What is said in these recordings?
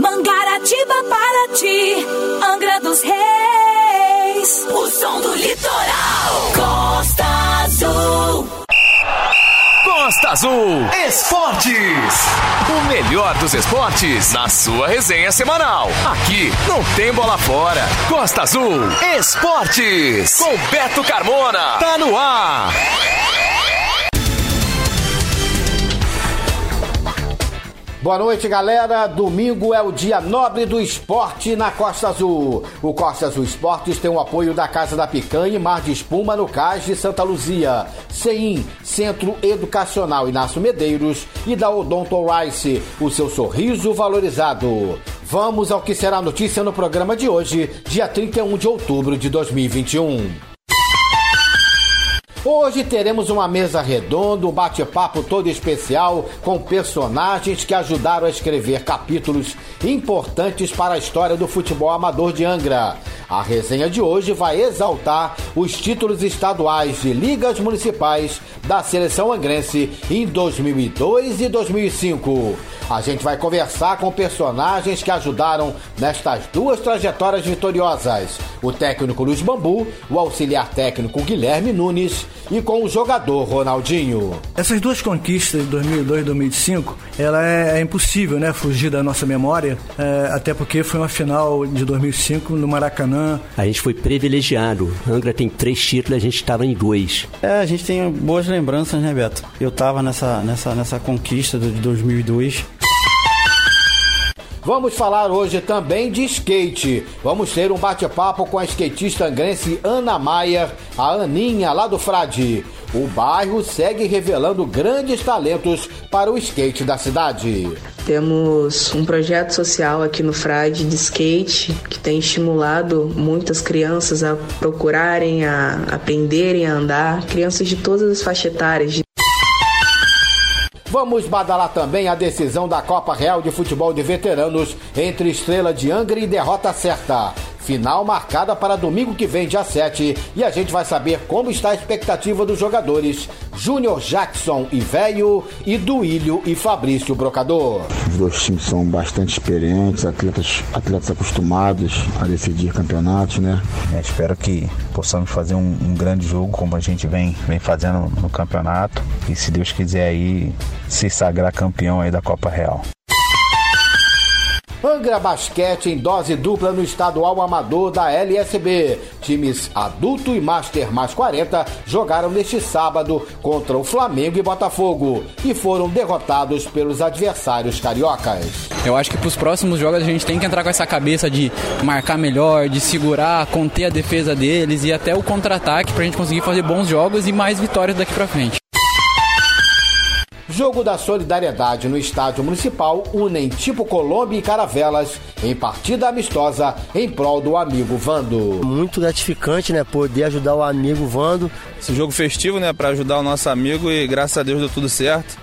Mangaratiba para ti, Angra dos Reis. O som do litoral. Costa Azul. Costa Azul Esportes. O melhor dos esportes na sua resenha semanal. Aqui não tem bola fora. Costa Azul Esportes. Com Beto Carmona. Tá no ar. Boa noite, galera. Domingo é o dia nobre do esporte na Costa Azul. O Costa Azul Esportes tem o apoio da Casa da Picanha e Mar de Espuma no Cais de Santa Luzia, CEIM, Centro Educacional Inácio Medeiros e da Odonto Rice, o seu sorriso valorizado. Vamos ao que será notícia no programa de hoje, dia 31 de outubro de 2021. Hoje teremos uma mesa redonda, um bate-papo todo especial com personagens que ajudaram a escrever capítulos importantes para a história do futebol amador de Angra. A resenha de hoje vai exaltar os títulos estaduais de ligas municipais da seleção angrense em 2002 e 2005. A gente vai conversar com personagens que ajudaram nestas duas trajetórias vitoriosas: o técnico Luiz Bambu, o auxiliar técnico Guilherme Nunes e com o jogador Ronaldinho. Essas duas conquistas de 2002 e 2005, ela é, é, impossível, né, fugir da nossa memória, é, até porque foi uma final de 2005 no Maracanã. A gente foi privilegiado. Angra tem três títulos, a gente estava em dois. É, a gente tem boas lembranças, né, Beto? Eu estava nessa, nessa, nessa conquista de 2002. Vamos falar hoje também de skate. Vamos ter um bate-papo com a skatista angrense Ana Maier, a Aninha lá do Frade. O bairro segue revelando grandes talentos para o skate da cidade. Temos um projeto social aqui no Frade de skate que tem estimulado muitas crianças a procurarem, a aprenderem a andar, crianças de todas as faixas etárias, Vamos badalar também a decisão da Copa Real de Futebol de Veteranos entre Estrela de Angra e Derrota Certa. Final marcada para domingo que vem, dia 7, e a gente vai saber como está a expectativa dos jogadores Júnior Jackson e Velho e Duílio e Fabrício Brocador. Os dois times são bastante experientes, atletas, atletas acostumados a decidir campeonatos, né? É, espero que possamos fazer um, um, grande jogo como a gente vem, vem fazendo no campeonato e se Deus quiser aí se sagrar campeão aí da Copa Real. Angra Basquete em dose dupla no estadual amador da LSB. Times adulto e master mais 40 jogaram neste sábado contra o Flamengo e Botafogo e foram derrotados pelos adversários cariocas. Eu acho que para os próximos jogos a gente tem que entrar com essa cabeça de marcar melhor, de segurar, conter a defesa deles e até o contra-ataque para a gente conseguir fazer bons jogos e mais vitórias daqui para frente. Jogo da Solidariedade no Estádio Municipal unem Tipo Colômbia e Caravelas em partida amistosa em prol do amigo Vando. Muito gratificante, né? Poder ajudar o amigo Vando. Esse jogo festivo, né? Para ajudar o nosso amigo e graças a Deus deu tudo certo.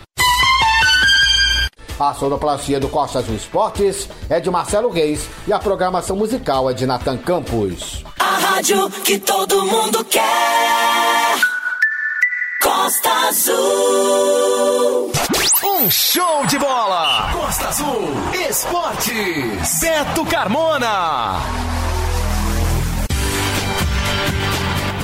A sonoplastia do Costa Azul Esportes é de Marcelo Reis e a programação musical é de Natan Campos. A rádio que todo mundo quer. Costa Azul. Um show de bola. Costa Azul Esportes. Beto Carmona.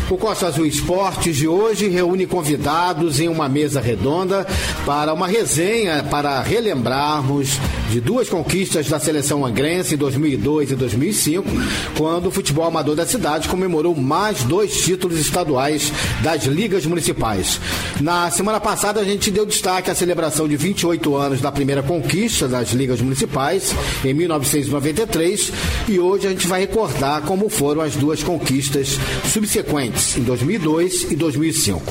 O Costa Azul Esportes de hoje reúne convidados em uma mesa redonda para uma resenha para relembrarmos de duas conquistas da seleção angrense em 2002 e 2005, quando o futebol amador da cidade comemorou mais dois títulos estaduais das ligas municipais. Na semana passada a gente deu destaque à celebração de 28 anos da primeira conquista das ligas municipais em 1993 e hoje a gente vai recordar como foram as duas conquistas subsequentes em 2002 e 2005.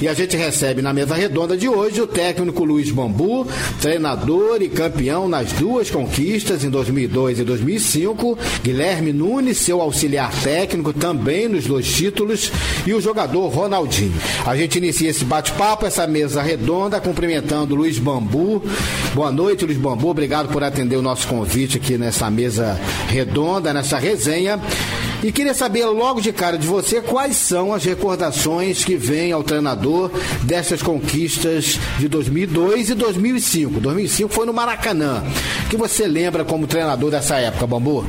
E a gente recebe na mesa redonda de hoje o técnico Luiz Bambu, treinador e campeão nas duas conquistas em 2002 e 2005, Guilherme Nunes, seu auxiliar técnico também nos dois títulos, e o jogador Ronaldinho. A gente inicia esse bate-papo, essa mesa redonda, cumprimentando Luiz Bambu. Boa noite, Luiz Bambu. Obrigado por atender o nosso convite aqui nessa mesa redonda, nessa resenha. E queria saber logo de cara de você quais são as recordações que vêm ao treinador dessas conquistas de 2002 e 2005. 2005 foi no Maracanã. O que você lembra como treinador dessa época, Bambu?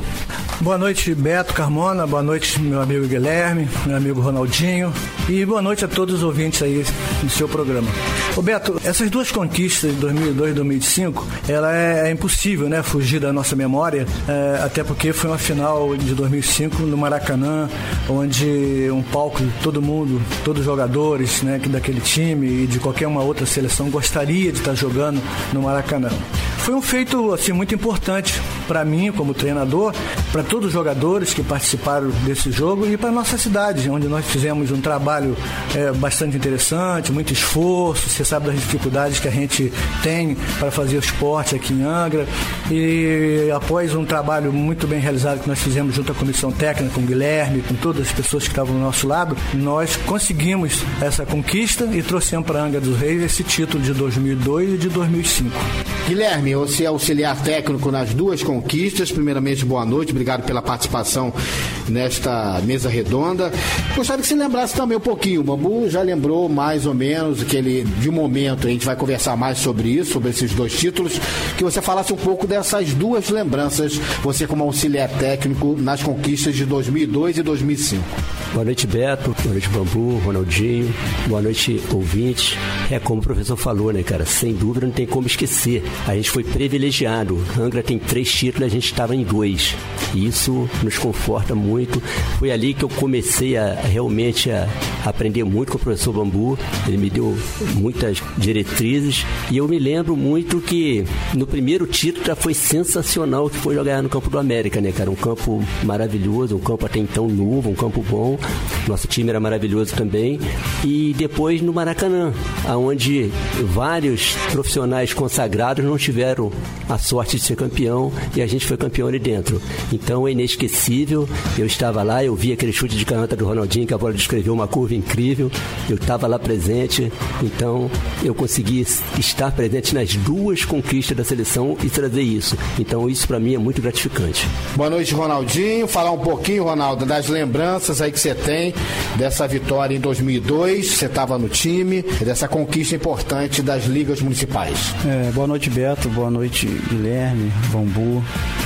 Boa noite, Beto Carmona. Boa noite, meu amigo Guilherme, meu amigo Ronaldinho. E boa noite a todos os ouvintes aí do seu programa. Ô Beto, essas duas conquistas de 2002 e 2005, ela é, é, impossível, né, fugir da nossa memória, é, até porque foi uma final de 2005 no Maracanã, onde um palco de todo mundo, todos os jogadores, né, daquele time e de qualquer uma outra seleção gostaria de estar jogando no Maracanã. Foi um feito assim muito importante para mim como treinador, para todos os jogadores que participaram desse jogo e para nossa cidade, onde nós fizemos um trabalho é, bastante interessante, muito esforço. Você sabe das dificuldades que a gente tem para fazer o esporte aqui em Angra. E após um trabalho muito bem realizado que nós fizemos junto à comissão técnica, com o Guilherme, com todas as pessoas que estavam do nosso lado, nós conseguimos essa conquista e trouxemos para Angra dos Reis esse título de 2002 e de 2005. Guilherme, você é auxiliar técnico nas duas conquistas. Primeiramente, boa noite, obrigado pela participação nesta mesa redonda. Gostaria que você lembrasse também um pouquinho. O Bambu já lembrou mais ou menos que ele, de momento, a gente vai conversar mais sobre isso, sobre esses dois títulos, que você falasse um pouco dessas duas lembranças, você como auxiliar técnico nas conquistas de 2002 e 2005. Boa noite, Beto. Boa noite, Bambu, Ronaldinho. Boa noite, ouvintes. É como o professor falou, né, cara? Sem dúvida não tem como esquecer. A gente foi privilegiado. Angra tem três títulos, a gente estava em dois. E isso nos conforta muito. Foi ali que eu comecei a realmente a aprender muito com o professor Bambu. Ele me deu muitas diretrizes. E eu me lembro muito que no primeiro título já foi sensacional que foi jogar no campo do América, né, cara? Um campo maravilhoso, um campo até então novo, um campo bom. Nosso time era maravilhoso também. E depois no Maracanã, onde vários profissionais consagrados não tiveram a sorte de ser campeão e a gente foi campeão ali dentro. Então é inesquecível. Eu estava lá, eu vi aquele chute de canhota do Ronaldinho, que a bola descreveu uma curva incrível. Eu estava lá presente, então eu consegui estar presente nas duas conquistas da seleção e trazer isso. Então isso para mim é muito gratificante. Boa noite, Ronaldinho. Falar um pouquinho, Ronaldo, das lembranças aí que você tem dessa vitória em 2002. Você estava no time, dessa conquista importante das ligas municipais. É, boa noite, Beto. Boa noite, Guilherme, Bambu.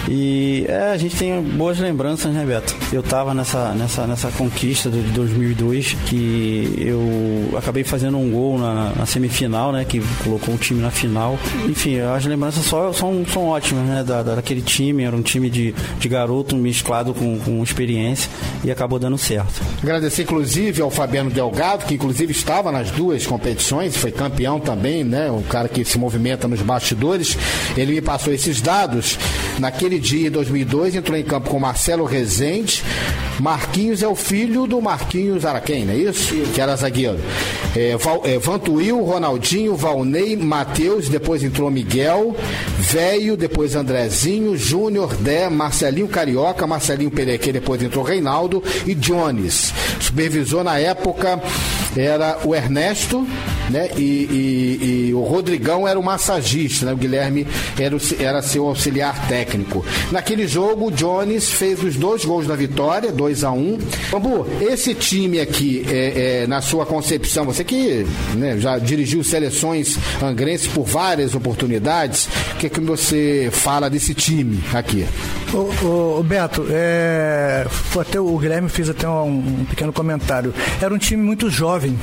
E é, a gente tem boas lembranças, né, Beto? Eu estava nessa, nessa, nessa conquista de 2002 que eu acabei fazendo um gol na, na, semifinal, né? Que colocou o time na final. Enfim, as lembranças só são, são ótimas, né? Da, daquele time. Era um time de, de garoto mesclado com, com experiência e acabou dando certo. Agradecer, inclusive, ao Fabiano Delgado, que inclusive estava nas duas competições, foi campeão também, né? O cara que se movimenta nos bastidores. Ele me passou esses dados. Naquele dia, em 2002, entrou em campo com Marcelo Rezende. Marquinhos é o filho do Marquinhos Araquém, não é isso? Que era zagueiro. É, Val, é, Vantuil, Ronaldinho, Valnei, Matheus, depois entrou Miguel, Velho, depois Andrezinho, Júnior, Dé, Marcelinho Carioca, Marcelinho Perequê, depois entrou Reinaldo e Jones. Supervisor na época era o Ernesto, né? E, e, e, o Rodrigão era o massagista, né? O Guilherme era, o, era seu auxiliar técnico. Naquele jogo, o Jones fez os dois gols da vitória, 2 a 1 um. Bambu, esse time aqui, é, é, na sua concepção, você que né, já dirigiu seleções angrenses por várias oportunidades, o que, é que você fala desse time aqui? O, o Beto, é, até o Guilherme fez até um, um pequeno comentário. Era um time muito jovem.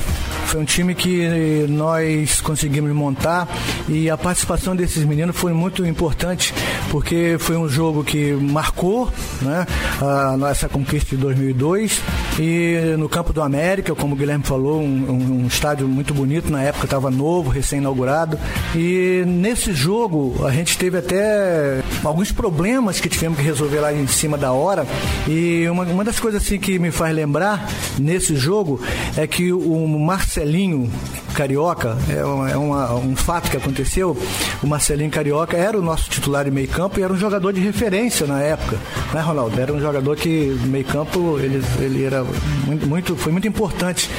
Foi um time que nós conseguimos montar e a participação desses meninos foi muito importante porque foi um jogo que marcou né, a nossa conquista de 2002 e no campo do América, como o Guilherme falou, um, um estádio muito bonito, na época estava novo, recém-inaugurado. E nesse jogo a gente teve até alguns problemas que tivemos que resolver lá em cima da hora. E uma, uma das coisas assim que me faz lembrar nesse jogo é que o Marcelinho Carioca, é, uma, é uma, um fato que aconteceu. O Marcelinho Carioca era o nosso titular de meio campo e era um jogador de referência na época, né, Ronaldo? Era um jogador que meio campo ele, ele era muito, muito, foi muito importante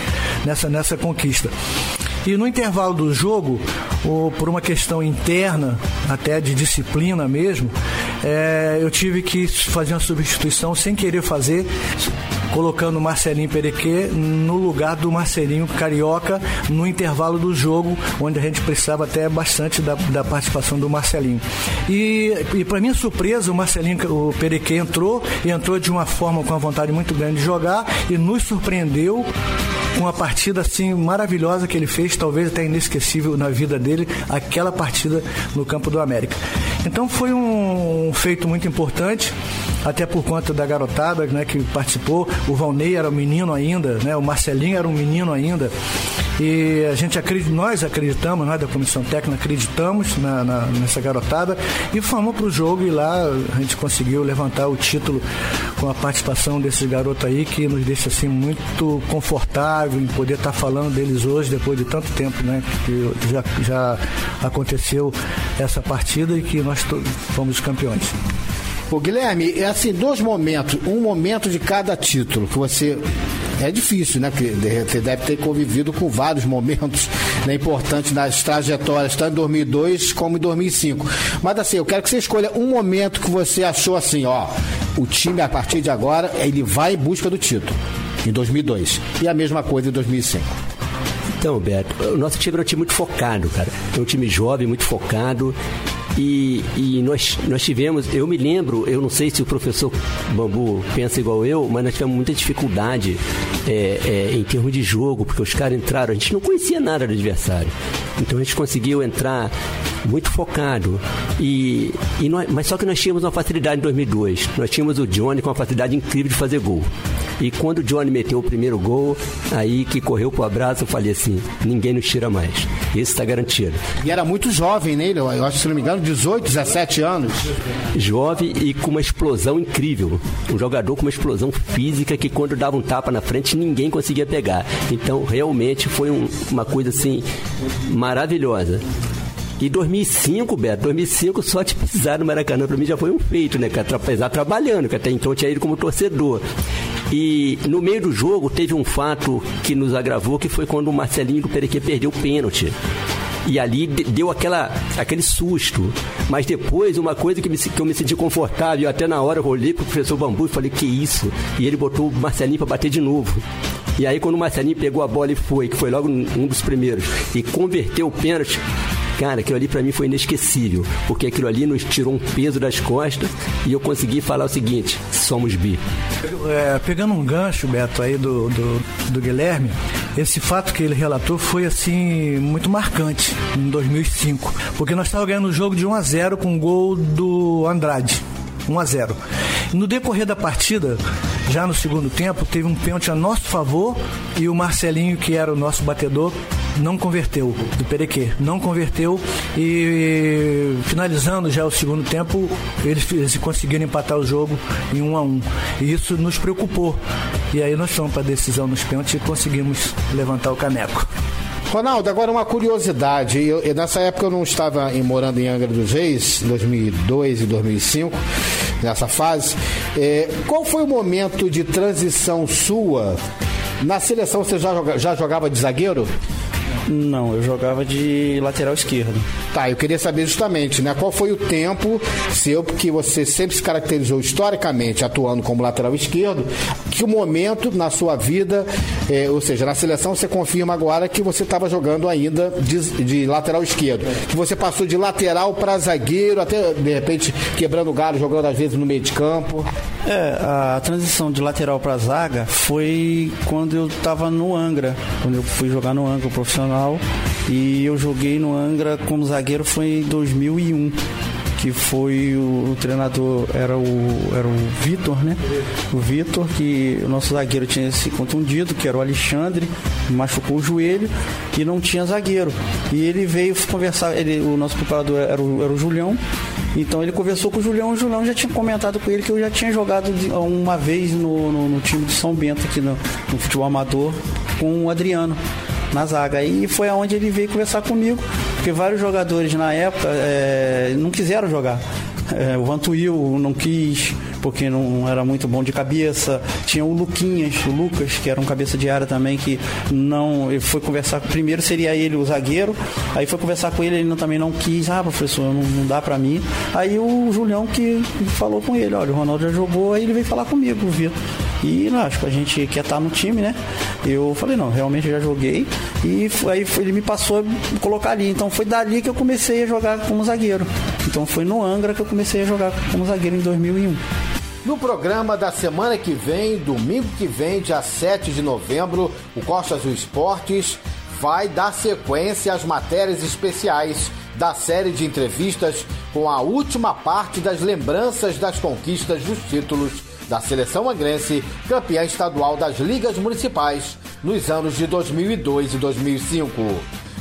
nessa, nessa conquista. E no intervalo do jogo, ou por uma questão interna, até de disciplina mesmo, é, eu tive que fazer uma substituição sem querer fazer colocando o Marcelinho Perequê no lugar do Marcelinho Carioca no intervalo do jogo, onde a gente precisava até bastante da, da participação do Marcelinho. E, e para minha surpresa, o Marcelinho o Perequê entrou e entrou de uma forma com uma vontade muito grande de jogar e nos surpreendeu uma partida assim maravilhosa que ele fez, talvez até inesquecível na vida dele, aquela partida no campo do América. Então foi um feito muito importante até por conta da garotada né, que participou. O Valnei era um menino ainda, né, o Marcelinho era um menino ainda. E a gente acredita, nós acreditamos, nós da comissão técnica acreditamos na, na, nessa garotada e fomos para o jogo e lá a gente conseguiu levantar o título com a participação desses garotos aí que nos deixa assim muito confortável em poder estar tá falando deles hoje depois de tanto tempo, né? Que já, já aconteceu essa partida e que nós fomos campeões. O Guilherme, é assim, dois momentos, um momento de cada título que você é difícil, né? Você deve ter convivido com vários momentos né, importantes nas trajetórias, tanto em 2002 como em 2005. Mas assim, eu quero que você escolha um momento que você achou assim, ó, o time a partir de agora ele vai em busca do título em 2002 e a mesma coisa em 2005. Então, Beto, o nosso time era um time muito focado, cara. É um time jovem, muito focado. E, e, nós, nós tivemos, eu me lembro, eu não sei se o professor Bambu pensa igual eu, mas nós tivemos muita dificuldade é, é, em termos de jogo, porque os caras entraram, a gente não conhecia nada do adversário. Então a gente conseguiu entrar muito focado. E, e nós, mas só que nós tínhamos uma facilidade em 2002. Nós tínhamos o Johnny com uma facilidade incrível de fazer gol. E quando o Johnny meteu o primeiro gol, aí que correu pro abraço, eu falei assim: ninguém nos tira mais. Esse está garantido. E era muito jovem nele, né? eu acho, se não me engano, 18, 17 anos. Jovem e com uma explosão incrível. Um jogador com uma explosão física que quando dava um tapa na frente, ninguém conseguia pegar. Então, realmente foi um, uma coisa assim maravilhosa. E 2005, Beto, 2005 só de pisar no Maracanã para mim já foi um feito, né? Apesar trabalhando, que até então tinha ido como torcedor. E no meio do jogo teve um fato que nos agravou, que foi quando o Marcelinho do Perequê perdeu o pênalti. E ali deu aquela, aquele susto. Mas depois, uma coisa que, me, que eu me senti confortável, até na hora eu olhei pro professor Bambu e falei, que isso? E ele botou o Marcelinho para bater de novo. E aí, quando o Marcelinho pegou a bola e foi, que foi logo um dos primeiros, e converteu o pênalti, Cara, aquilo ali para mim foi inesquecível, porque aquilo ali nos tirou um peso das costas e eu consegui falar o seguinte: somos bi. É, pegando um gancho, Beto, aí do, do, do Guilherme, esse fato que ele relatou foi assim muito marcante em 2005, porque nós estávamos ganhando o jogo de 1 a 0 com o gol do Andrade. 1 a 0. No decorrer da partida, já no segundo tempo, teve um pênalti a nosso favor e o Marcelinho, que era o nosso batedor, não converteu, do Perequê, não converteu e finalizando já o segundo tempo, eles, eles conseguiram empatar o jogo em um a um. E isso nos preocupou. E aí nós fomos para a decisão nos pênaltis e conseguimos levantar o caneco. Ronaldo, agora uma curiosidade. Eu, eu, nessa época eu não estava em, morando em Angra dos Reis, 2002 e 2005, nessa fase. É, qual foi o momento de transição sua? Na seleção você já, já jogava de zagueiro? Não, eu jogava de lateral esquerdo. Tá, eu queria saber justamente, né? Qual foi o tempo seu, porque você sempre se caracterizou historicamente atuando como lateral esquerdo, que o momento na sua vida, é, ou seja, na seleção você confirma agora que você estava jogando ainda de, de, lateral esquerdo. Que você passou de lateral para zagueiro, até de repente quebrando galho, jogando às vezes no meio de campo. É, a transição de lateral para zaga foi quando eu estava no Angra, quando eu fui jogar no Angra profissional e eu joguei no Angra como zagueiro foi em 2001 que foi o, o, treinador era o era o Vitor, né? O Vitor que o nosso zagueiro tinha se contundido, que era o Alexandre, machucou o joelho e não tinha zagueiro. E ele veio conversar, ele, o nosso preparador era o, era o Julião. Então ele conversou com o Julião, o Julião já tinha comentado com ele que eu já tinha jogado uma vez no, no, no time de São Bento aqui no, no futebol amador com o Adriano na zaga. E foi aonde ele veio conversar comigo, porque vários jogadores na época é, não quiseram jogar. É, o Vantuil não quis, porque não era muito bom de cabeça. Tinha o Luquinhas, o Lucas, que era um cabeça de área também, que não. Ele foi conversar. Primeiro seria ele o zagueiro, aí foi conversar com ele, ele também não quis. Ah, professor, não, não dá para mim. Aí o Julião que falou com ele: olha, o Ronaldo já jogou, aí ele veio falar comigo, viu? E acho que a gente quer estar no time, né? Eu falei, não, realmente eu já joguei. E aí ele me passou a colocar ali. Então foi dali que eu comecei a jogar como zagueiro. Então foi no Angra que eu comecei a jogar como zagueiro em 2001. No programa da semana que vem, domingo que vem, dia 7 de novembro, o Costa Azul Esportes vai dar sequência às matérias especiais da série de entrevistas com a última parte das lembranças das conquistas dos títulos da seleção angrense, campeã estadual das ligas municipais nos anos de 2002 e 2005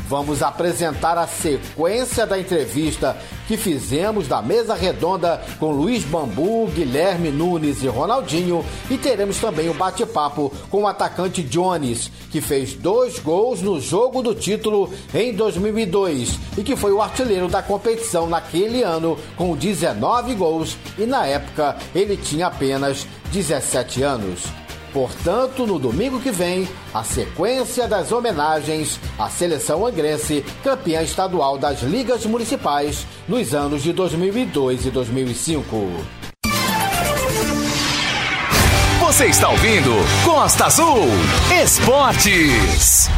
vamos apresentar a sequência da entrevista que fizemos da mesa redonda com Luiz Bambu, Guilherme Nunes e Ronaldinho e teremos também o bate-papo com o atacante Jones, que fez dois gols no jogo do título em 2002 e que foi o artilheiro da competição naquele ano com 19 gols e na época ele tinha apenas 17 anos. Portanto, no domingo que vem, a sequência das homenagens à seleção angrense, campeã estadual das ligas municipais nos anos de 2002 e 2005. Você está ouvindo Costa Azul Esportes.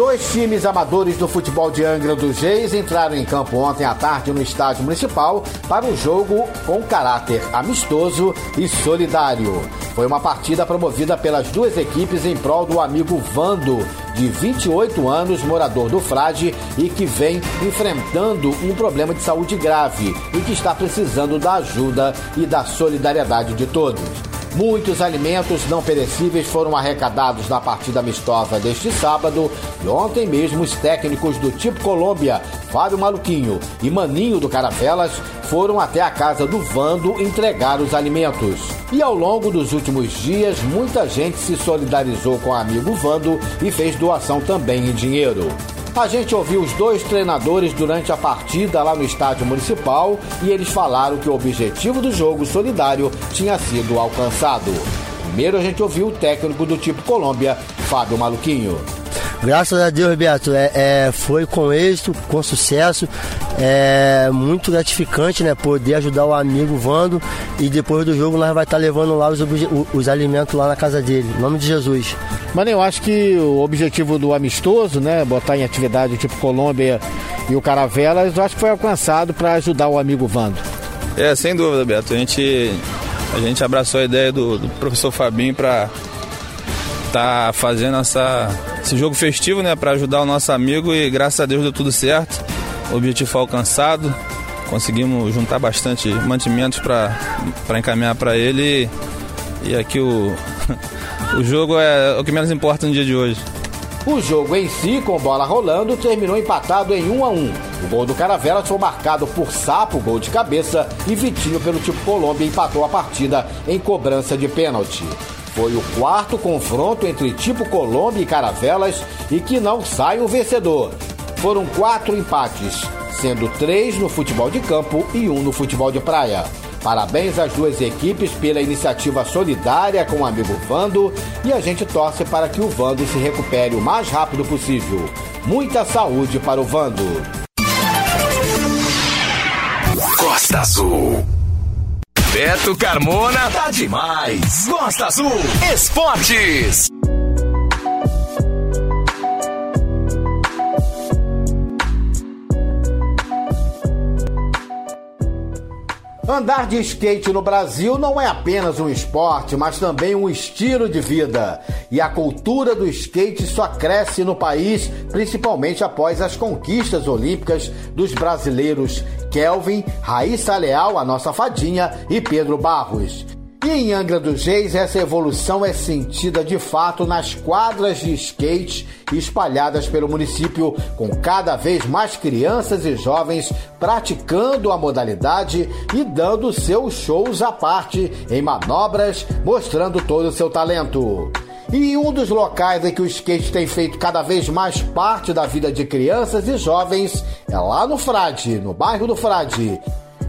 Dois times amadores do futebol de Angra dos Reis entraram em campo ontem à tarde no estádio municipal para um jogo com caráter amistoso e solidário. Foi uma partida promovida pelas duas equipes em prol do amigo Vando, de 28 anos, morador do Frade e que vem enfrentando um problema de saúde grave e que está precisando da ajuda e da solidariedade de todos. Muitos alimentos não perecíveis foram arrecadados na partida amistosa deste sábado e ontem mesmo os técnicos do Tipo Colômbia, Fábio Maluquinho e Maninho do Caravelas, foram até a casa do Vando entregar os alimentos. E ao longo dos últimos dias, muita gente se solidarizou com o amigo Vando e fez doação também em dinheiro. A gente ouviu os dois treinadores durante a partida lá no estádio municipal e eles falaram que o objetivo do jogo solidário tinha sido alcançado. Primeiro a gente ouviu o técnico do tipo Colômbia, Fábio Maluquinho. Graças a Deus, Beto, é, é, foi com êxito, com sucesso. É muito gratificante, né? Poder ajudar o amigo Vando e depois do jogo nós vai estar levando lá os, os alimentos lá na casa dele. Em nome de Jesus. Mas eu acho que o objetivo do amistoso, né? Botar em atividade tipo Colômbia e o Caravelas, eu acho que foi alcançado para ajudar o amigo Vando. É, sem dúvida, Beto. A gente, a gente abraçou a ideia do, do professor Fabinho para tá fazendo essa, esse jogo festivo, né, para ajudar o nosso amigo e graças a Deus deu tudo certo. O objetivo alcançado. Conseguimos juntar bastante mantimentos para encaminhar para ele e, e aqui o, o jogo é o que menos importa no dia de hoje. O jogo em si, com bola rolando, terminou empatado em 1 a 1. O gol do Caravela foi marcado por Sapo, gol de cabeça, e Vitinho pelo tipo Colômbia empatou a partida em cobrança de pênalti. Foi o quarto confronto entre tipo Colômbia e Caravelas e que não sai o vencedor. Foram quatro empates, sendo três no futebol de campo e um no futebol de praia. Parabéns às duas equipes pela iniciativa solidária com o amigo Vando e a gente torce para que o Vando se recupere o mais rápido possível. Muita saúde para o Vando. Costa Azul. Beto Carmona tá demais. Costa Azul Esportes. Andar de skate no Brasil não é apenas um esporte, mas também um estilo de vida. E a cultura do skate só cresce no país, principalmente após as conquistas olímpicas dos brasileiros Kelvin, Raíssa Leal, a nossa fadinha, e Pedro Barros. E em Angra dos Reis, essa evolução é sentida de fato nas quadras de skate espalhadas pelo município, com cada vez mais crianças e jovens praticando a modalidade e dando seus shows à parte em manobras, mostrando todo o seu talento. E um dos locais em que o skate tem feito cada vez mais parte da vida de crianças e jovens é lá no Frade, no bairro do Frade.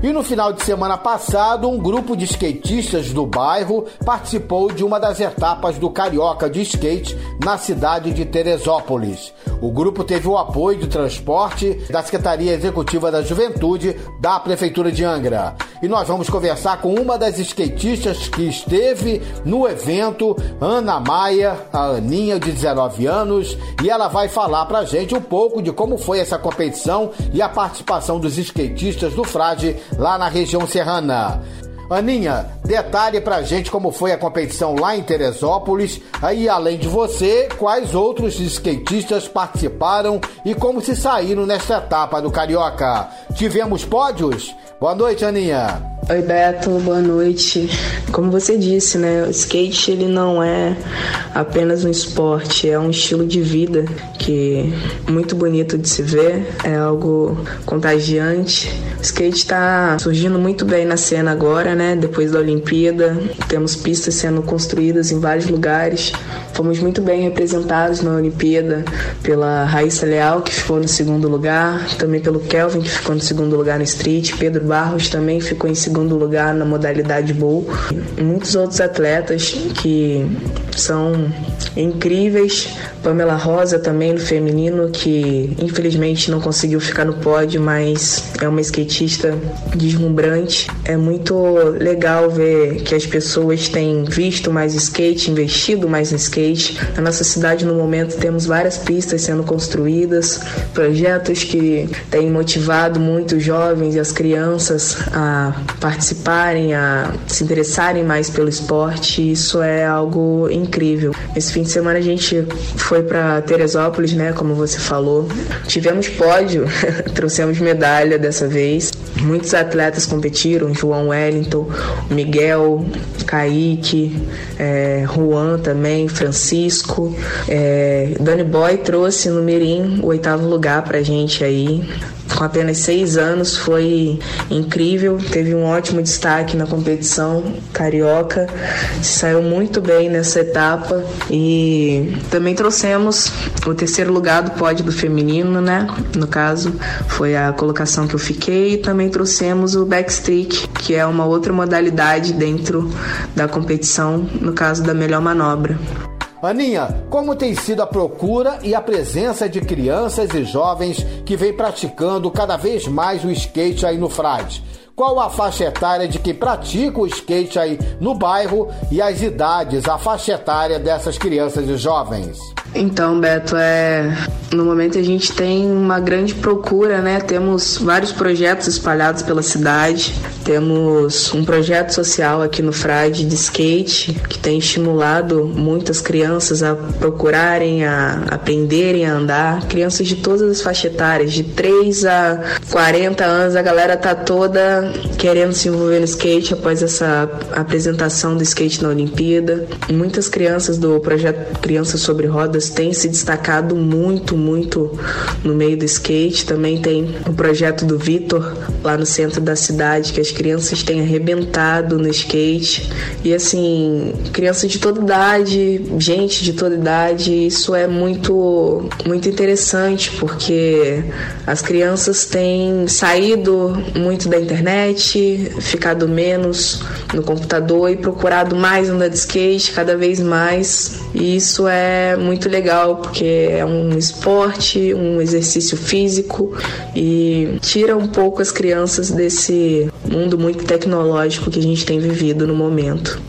E no final de semana passado, um grupo de skatistas do bairro participou de uma das etapas do Carioca de Skate na cidade de Teresópolis. O grupo teve o apoio de transporte da Secretaria Executiva da Juventude da Prefeitura de Angra. E nós vamos conversar com uma das skatistas que esteve no evento, Ana Maia, a Aninha, de 19 anos, e ela vai falar pra gente um pouco de como foi essa competição e a participação dos skatistas do Frade lá na região serrana. Aninha, detalhe pra gente como foi a competição lá em Teresópolis. Aí, além de você, quais outros skatistas participaram e como se saíram nesta etapa do Carioca? Tivemos pódios? Boa noite, Aninha. Oi Beto, boa noite. Como você disse, né, o skate ele não é apenas um esporte, é um estilo de vida que é muito bonito de se ver, é algo contagiante. O skate está surgindo muito bem na cena agora, né? Depois da Olimpíada, temos pistas sendo construídas em vários lugares. Fomos muito bem representados na Olimpíada pela Raíssa Leal, que ficou no segundo lugar, também pelo Kelvin, que ficou no segundo lugar no street, Pedro Barros também ficou em segundo lugar na modalidade bowl. Muitos outros atletas que são incríveis. Pamela Rosa também no feminino, que infelizmente não conseguiu ficar no pódio, mas é uma skatista deslumbrante. É muito legal ver que as pessoas têm visto mais skate, investido mais no skate. Na nossa cidade, no momento, temos várias pistas sendo construídas, projetos que têm motivado muitos jovens e as crianças a participarem, a se interessarem mais pelo esporte. Isso é algo incrível. Esse fim de semana a gente foi para Teresópolis, né, como você falou. Tivemos pódio, trouxemos medalha dessa vez. Muitos atletas competiram, João Wellington, Miguel, Kaique, é, Juan também, Francisco. É, Dani Boy trouxe no Mirim o oitavo lugar pra gente aí com apenas seis anos, foi incrível, teve um ótimo destaque na competição carioca, saiu muito bem nessa etapa e também trouxemos o terceiro lugar do pódio do feminino, né? No caso, foi a colocação que eu fiquei e também trouxemos o backstreak, que é uma outra modalidade dentro da competição, no caso da melhor manobra. Aninha, como tem sido a procura e a presença de crianças e jovens que vem praticando cada vez mais o skate aí no Frade? Qual a faixa etária de quem pratica o skate aí no bairro e as idades, a faixa etária dessas crianças e jovens? Então, Beto, é no momento a gente tem uma grande procura, né? Temos vários projetos espalhados pela cidade. Temos um projeto social aqui no Frade de skate que tem estimulado muitas crianças a procurarem, a aprenderem a andar. Crianças de todas as faixas etárias, de 3 a 40 anos, a galera tá toda querendo se envolver no skate após essa apresentação do skate na Olimpíada. Muitas crianças do projeto Crianças sobre Rodas tem se destacado muito, muito no meio do skate. Também tem o projeto do Vitor lá no centro da cidade, que as crianças têm arrebentado no skate. E assim, crianças de toda idade, gente de toda idade, isso é muito, muito interessante, porque as crianças têm saído muito da internet, ficado menos no computador e procurado mais andar de skate cada vez mais. E isso é muito legal porque é um esporte, um exercício físico e tira um pouco as crianças desse mundo muito tecnológico que a gente tem vivido no momento.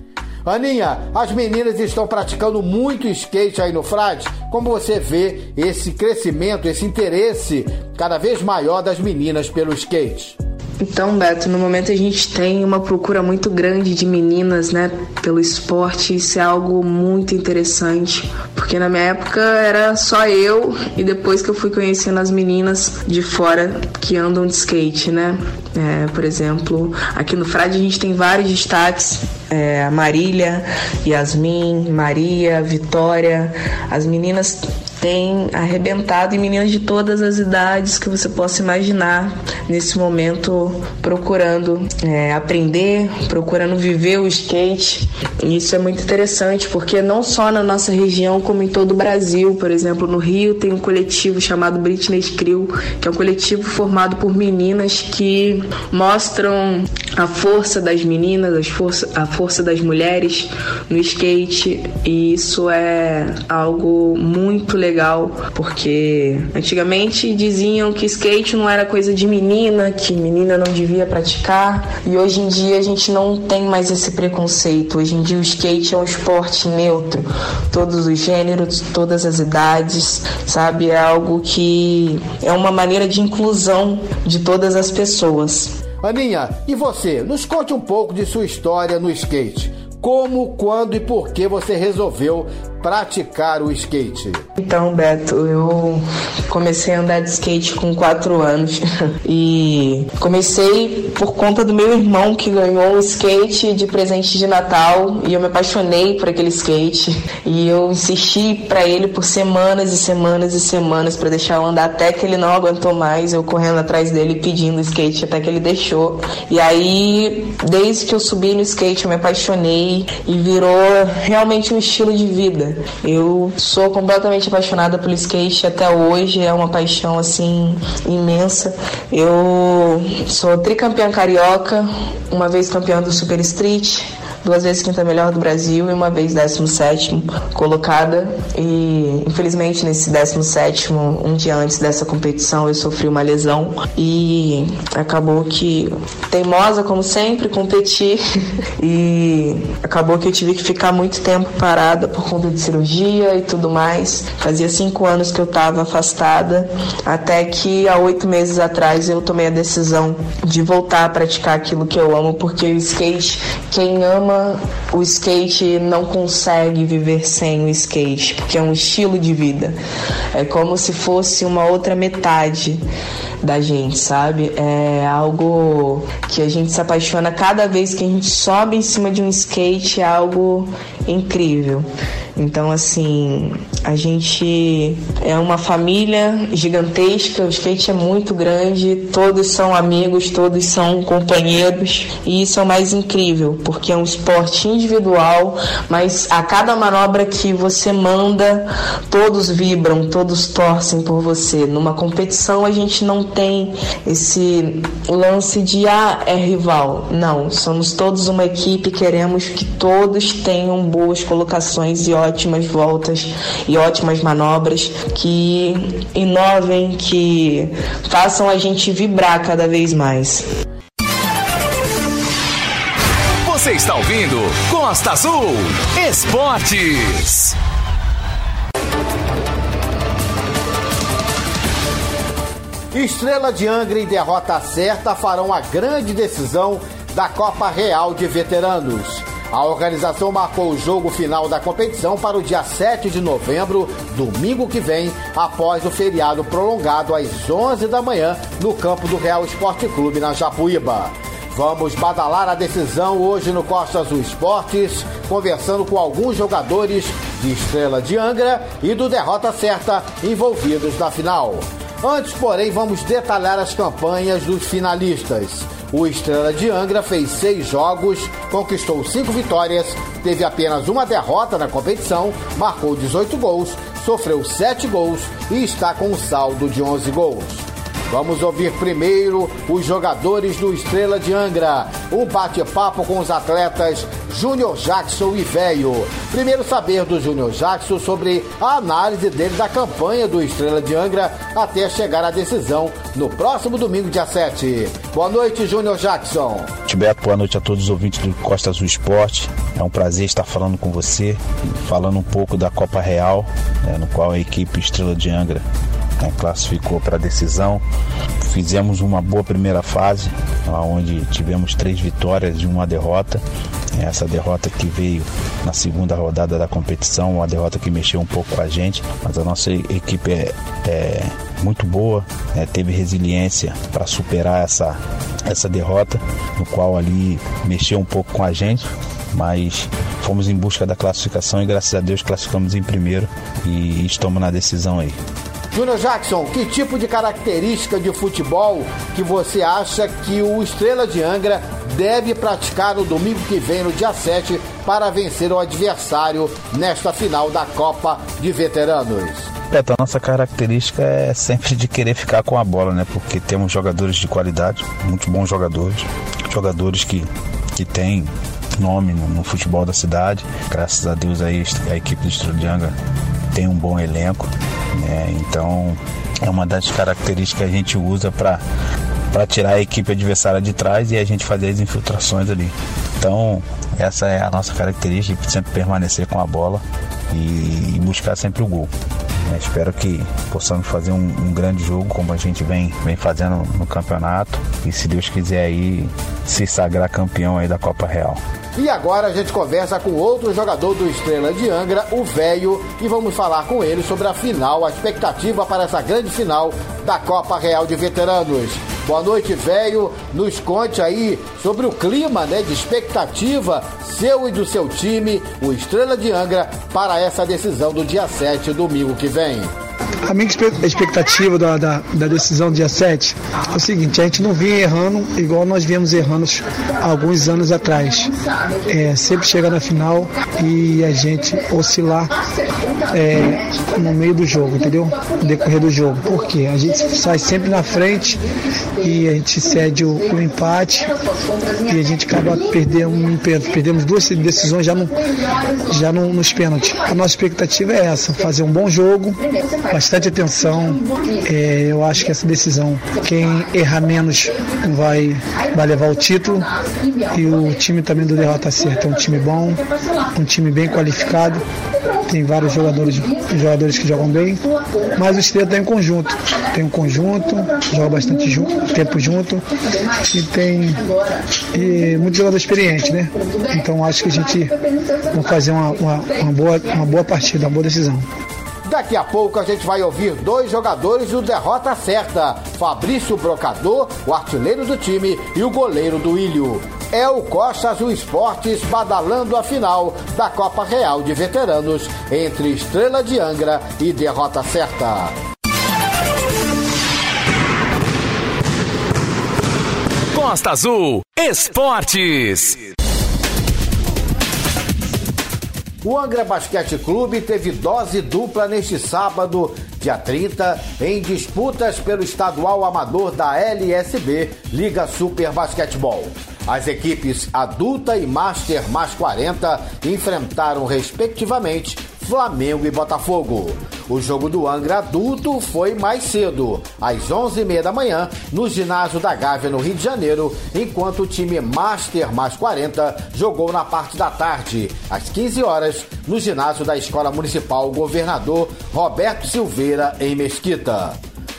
Aninha, as meninas estão praticando muito skate aí no Frade. Como você vê esse crescimento, esse interesse cada vez maior das meninas pelo skate? Então, Beto, no momento a gente tem uma procura muito grande de meninas, né, pelo esporte. Isso é algo muito interessante, porque na minha época era só eu e depois que eu fui conhecendo as meninas de fora que andam de skate, né? É, por exemplo, aqui no Frade a gente tem vários destaques: é, a Marília, Yasmin, Maria, Vitória. As meninas tem arrebentado em meninas de todas as idades que você possa imaginar nesse momento procurando é, aprender, procurando viver o skate. E isso é muito interessante porque não só na nossa região, como em todo o Brasil, por exemplo, no Rio tem um coletivo chamado Britney Crew, que é um coletivo formado por meninas que mostram a força das meninas, a força, a força das mulheres no skate e isso é algo muito legal porque antigamente diziam que skate não era coisa de menina, que menina não devia praticar e hoje em dia a gente não tem mais esse preconceito. Hoje em dia o skate é um esporte neutro, todos os gêneros, todas as idades, sabe? É algo que é uma maneira de inclusão de todas as pessoas. Aninha, e você? Nos conte um pouco de sua história no skate. Como, quando e por que você resolveu praticar o skate? Então, Beto, eu comecei a andar de skate com 4 anos e comecei por conta do meu irmão que ganhou um skate de presente de Natal e eu me apaixonei por aquele skate e eu insisti para ele por semanas e semanas e semanas para deixar eu andar até que ele não aguentou mais, eu correndo atrás dele pedindo skate até que ele deixou. E aí, desde que eu subi no skate, eu me apaixonei e virou realmente um estilo de vida. Eu sou completamente apaixonada pelo skate até hoje, é uma paixão assim imensa. Eu sou tricampeã carioca, uma vez campeã do Super Street, duas vezes quinta melhor do Brasil e uma vez 17 colocada. E infelizmente nesse 17, um dia antes dessa competição, eu sofri uma lesão e acabou que, teimosa como sempre, competi e acabou que eu tive que ficar muito tempo parada por conta de cirurgia e tudo mais. Fazia cinco anos que eu estava afastada, até que há oito meses atrás eu tomei a decisão de voltar a praticar aquilo que eu amo, porque o skate, quem ama ama o skate não consegue viver sem o skate, porque é um estilo de vida. É como se fosse uma outra metade da gente, sabe? É algo que a gente se apaixona cada vez que a gente sobe em cima de um skate, é algo incrível. Então, assim, a gente é uma família gigantesca, o skate é muito grande, todos são amigos, todos são companheiros, e isso é o mais incrível, porque é um esporte individual, mas a cada manobra que você manda, todos vibram, todos torcem por você. Numa competição, a gente não tem esse lance de ah, é rival. Não, somos todos uma equipe, queremos que todos tenham boas colocações e ótimas voltas e ótimas manobras que inovem, que façam a gente vibrar cada vez mais. Você está ouvindo Costa Azul Esportes. Estrela de Angra e derrota certa farão a grande decisão da Copa Real de Veteranos. A organização marcou o jogo final da competição para o dia 7 de novembro, domingo que vem, após o feriado prolongado às 11 da manhã no campo do Real Esporte Clube na Japuíba. Vamos badalar a decisão hoje no Costa Azul Esportes, conversando com alguns jogadores de Estrela de Angra e do Derrota Certa envolvidos na final. Antes, porém, vamos detalhar as campanhas dos finalistas. O Estrela de Angra fez seis jogos, conquistou cinco vitórias, teve apenas uma derrota na competição, marcou 18 gols, sofreu sete gols e está com um saldo de 11 gols. Vamos ouvir primeiro os jogadores do Estrela de Angra. Um bate-papo com os atletas Júnior Jackson e Velho. Primeiro saber do Júnior Jackson sobre a análise dele da campanha do Estrela de Angra até chegar à decisão no próximo domingo, dia 7. Boa noite, Júnior Jackson. Tibeto, boa noite a todos os ouvintes do Costa Azul Esporte. É um prazer estar falando com você, falando um pouco da Copa Real, né, no qual a equipe Estrela de Angra classificou para a decisão. Fizemos uma boa primeira fase, onde tivemos três vitórias e uma derrota. Essa derrota que veio na segunda rodada da competição, uma derrota que mexeu um pouco com a gente, mas a nossa equipe é, é muito boa, né, teve resiliência para superar essa, essa derrota, no qual ali mexeu um pouco com a gente, mas fomos em busca da classificação e graças a Deus classificamos em primeiro e estamos na decisão aí. Júnior Jackson, que tipo de característica de futebol que você acha que o Estrela de Angra deve praticar no domingo que vem, no dia 7, para vencer o adversário nesta final da Copa de Veteranos? Beto, a nossa característica é sempre de querer ficar com a bola, né? Porque temos jogadores de qualidade, muito bons jogadores, jogadores que, que têm nome no, no futebol da cidade. Graças a Deus aí a equipe do Estrela de Angra tem um bom elenco, né? Então é uma das características que a gente usa para para tirar a equipe adversária de trás e a gente fazer as infiltrações ali. Então, essa é a nossa característica, sempre permanecer com a bola e, e buscar sempre o gol. Né? Espero que possamos fazer um, um, grande jogo como a gente vem, vem fazendo no campeonato e se Deus quiser aí se sagrar campeão aí da Copa Real. E agora a gente conversa com outro jogador do Estrela de Angra, o Velho, e vamos falar com ele sobre a final, a expectativa para essa grande final da Copa Real de Veteranos. Boa noite, Velho. Nos conte aí sobre o clima né, de expectativa seu e do seu time, o Estrela de Angra, para essa decisão do dia 7, domingo que vem. A minha expectativa da, da, da, decisão do dia 7 é o seguinte, a gente não vinha errando igual nós viemos errando alguns anos atrás. É, sempre chega na final e a gente oscilar é, no meio do jogo, entendeu? No decorrer do jogo. Por quê? A gente sai sempre na frente e a gente cede o, o empate e a gente acaba perdendo um Perdemos duas decisões já, no, já no, nos pênaltis. A nossa expectativa é essa, fazer um bom jogo, bastante atenção. É, eu acho que essa decisão, quem errar menos vai, vai levar o título. E o time também do Derrota Certa é um time bom, um time bem qualificado. Tem vários jogadores, jogadores que jogam bem, mas o Estrela tem um conjunto. Tem um conjunto, joga bastante tempo junto e tem e muito jogador experiente, né? Então acho que a gente vai fazer uma, uma, uma boa, uma boa partida, uma boa decisão. Daqui a pouco a gente vai ouvir dois jogadores do Derrota Certa: Fabrício Brocador, o artilheiro do time, e o goleiro do Ilho. É o Costa Azul Esportes badalando a final da Copa Real de Veteranos entre Estrela de Angra e Derrota Certa. Costa Azul Esportes. O Angra Basquete Clube teve dose dupla neste sábado, dia 30, em disputas pelo estadual amador da LSB, Liga Super Basquetebol. As equipes adulta e Master mais 40 enfrentaram, respectivamente, Flamengo e Botafogo. O jogo do Angra adulto foi mais cedo, às 11h30 da manhã, no ginásio da Gávea, no Rio de Janeiro, enquanto o time Master mais 40 jogou na parte da tarde, às 15 horas, no ginásio da Escola Municipal Governador Roberto Silveira, em Mesquita.